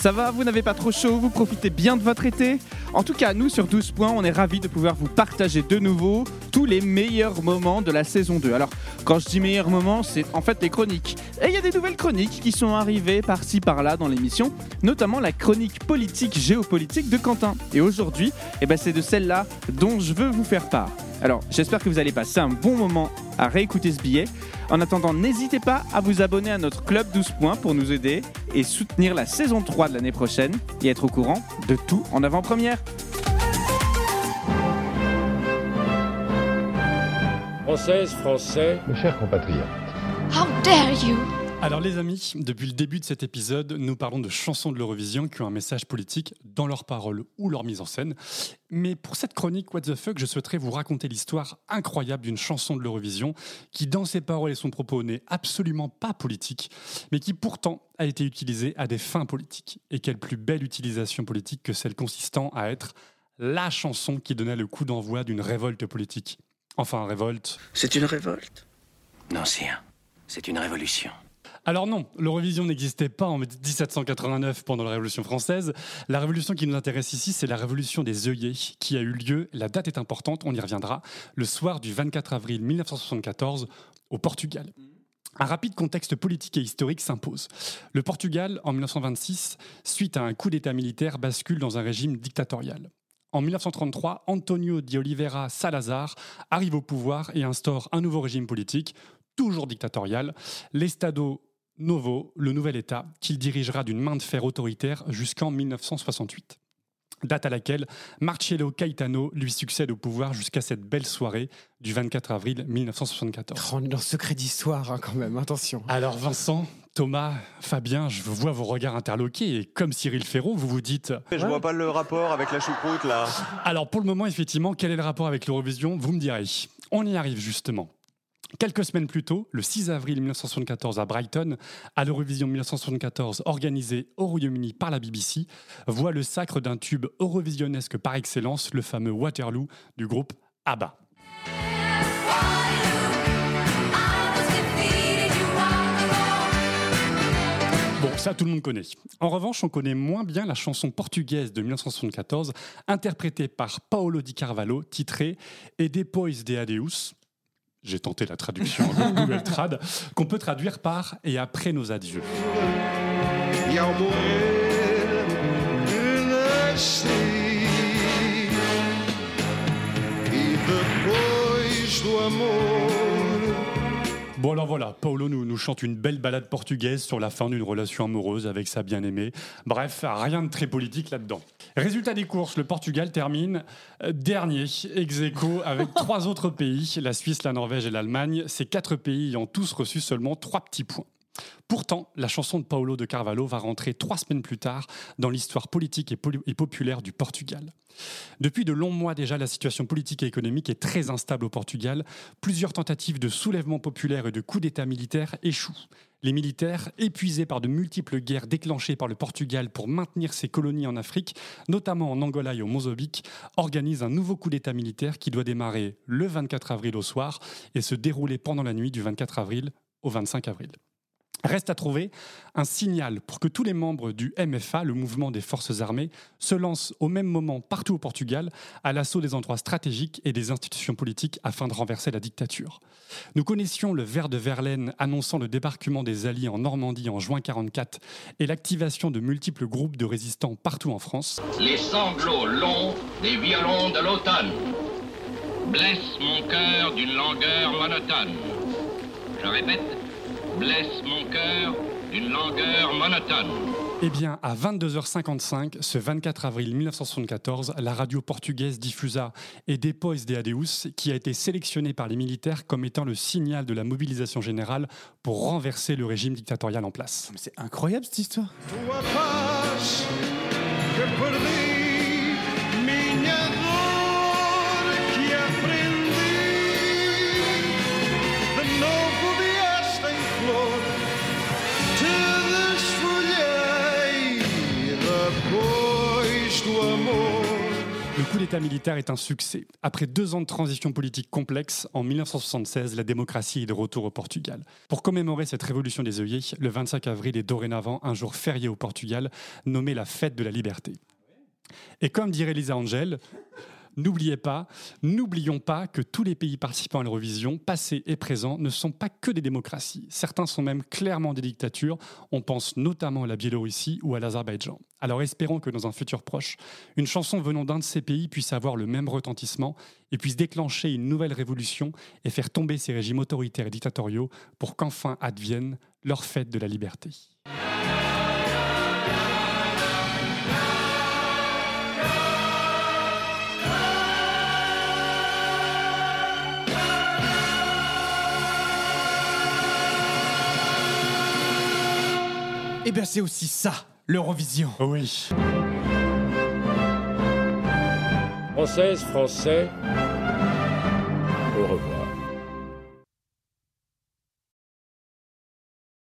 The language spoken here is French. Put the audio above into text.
Ça va, vous n'avez pas trop chaud, vous profitez bien de votre été En tout cas, nous sur 12 points, on est ravis de pouvoir vous partager de nouveau tous les meilleurs moments de la saison 2. Alors, quand je dis meilleurs moments, c'est en fait les chroniques. Et il y a des nouvelles chroniques qui sont arrivées par-ci par-là dans l'émission, notamment la chronique politique géopolitique de Quentin. Et aujourd'hui, eh ben, c'est de celle-là dont je veux vous faire part. Alors, j'espère que vous allez passer un bon moment à réécouter ce billet. En attendant, n'hésitez pas à vous abonner à notre club 12 points pour nous aider et soutenir la saison 3 de l'année prochaine et être au courant de tout en avant-première. Française, Français, Mes chers compatriotes, How dare you! Alors les amis, depuis le début de cet épisode, nous parlons de chansons de l'Eurovision qui ont un message politique dans leurs paroles ou leur mise en scène. Mais pour cette chronique What the fuck, je souhaiterais vous raconter l'histoire incroyable d'une chanson de l'Eurovision qui, dans ses paroles et son propos, n'est absolument pas politique, mais qui pourtant a été utilisée à des fins politiques. Et quelle plus belle utilisation politique que celle consistant à être la chanson qui donnait le coup d'envoi d'une révolte politique. Enfin, révolte, C'est une révolte? Non, sire. C'est une révolution. Alors non, l'Eurovision n'existait pas en 1789 pendant la Révolution française. La révolution qui nous intéresse ici, c'est la révolution des œillets qui a eu lieu, la date est importante, on y reviendra, le soir du 24 avril 1974 au Portugal. Un rapide contexte politique et historique s'impose. Le Portugal, en 1926, suite à un coup d'État militaire, bascule dans un régime dictatorial. En 1933, Antonio de Oliveira Salazar arrive au pouvoir et instaure un nouveau régime politique, toujours dictatorial, l'Estado Novo, le nouvel État, qu'il dirigera d'une main de fer autoritaire jusqu'en 1968. Date à laquelle Marcello Caetano lui succède au pouvoir jusqu'à cette belle soirée du 24 avril 1974. On est dans secret d'histoire hein, quand même, attention. Alors Vincent, Thomas, Fabien, je vois vos regards interloqués et comme Cyril Ferraud, vous vous dites Je vois pas le rapport avec la choucroute là. Alors pour le moment, effectivement, quel est le rapport avec l'Eurovision? Vous me direz. On y arrive justement. Quelques semaines plus tôt, le 6 avril 1974 à Brighton, à l'Eurovision 1974 organisée au Royaume-Uni par la BBC, voit le sacre d'un tube eurovisionnesque par excellence, le fameux Waterloo du groupe ABBA. Bon, ça tout le monde connaît. En revanche, on connaît moins bien la chanson portugaise de 1974, interprétée par Paolo Di Carvalho, titrée Et depois de Adeus. J'ai tenté la traduction en Google Trad, qu'on peut traduire par Et après nos adieux. Bon alors voilà, Paolo nous, nous chante une belle balade portugaise sur la fin d'une relation amoureuse avec sa bien-aimée. Bref, rien de très politique là-dedans. Résultat des courses, le Portugal termine euh, dernier, ex aequo, avec trois autres pays, la Suisse, la Norvège et l'Allemagne, ces quatre pays ayant tous reçu seulement trois petits points. Pourtant, la chanson de Paolo de Carvalho va rentrer trois semaines plus tard dans l'histoire politique et, populaire du Portugal. Depuis de longs mois déjà, la situation politique et économique est très instable au Portugal. Plusieurs tentatives de soulèvement populaire et de coups d'État militaire échouent. Les militaires, épuisés par de multiples guerres déclenchées par le Portugal pour maintenir ses colonies en Afrique, notamment en Angola et au Mozambique, organisent un nouveau coup d'État militaire qui doit démarrer le 24 avril au soir et se dérouler pendant la nuit du 24 avril au 25 avril. Reste à trouver un signal pour que tous les membres du MFA, le mouvement des forces armées, se lancent au même moment partout au Portugal à l'assaut des endroits stratégiques et des institutions politiques afin de renverser la dictature. Nous connaissions le vers de Verlaine annonçant le débarquement des Alliés en Normandie en juin 1944 et l'activation de multiples groupes de résistants partout en France. Les sanglots longs des violons de l'automne blessent mon cœur d'une langueur monotone. Je répète, blesse mon cœur d'une langueur monotone. Eh bien, à 22h55, ce 24 avril 1974, la radio portugaise diffusa Et Depois de Adeus, qui a été sélectionné par les militaires comme étant le signal de la mobilisation générale pour renverser le régime dictatorial en place. C'est incroyable cette histoire. d'État militaire est un succès. Après deux ans de transition politique complexe, en 1976, la démocratie est de retour au Portugal. Pour commémorer cette révolution des œillets, le 25 avril est dorénavant un jour férié au Portugal, nommé la fête de la liberté. Et comme dirait Lisa Angel, N'oubliez pas, n'oublions pas que tous les pays participants à l'Eurovision, passés et présents, ne sont pas que des démocraties. Certains sont même clairement des dictatures. On pense notamment à la Biélorussie ou à l'Azerbaïdjan. Alors espérons que dans un futur proche, une chanson venant d'un de ces pays puisse avoir le même retentissement et puisse déclencher une nouvelle révolution et faire tomber ces régimes autoritaires et dictatoriaux pour qu'enfin advienne leur fête de la liberté. Eh bien, c'est aussi ça, l'Eurovision. Oui. Française, Français, au revoir.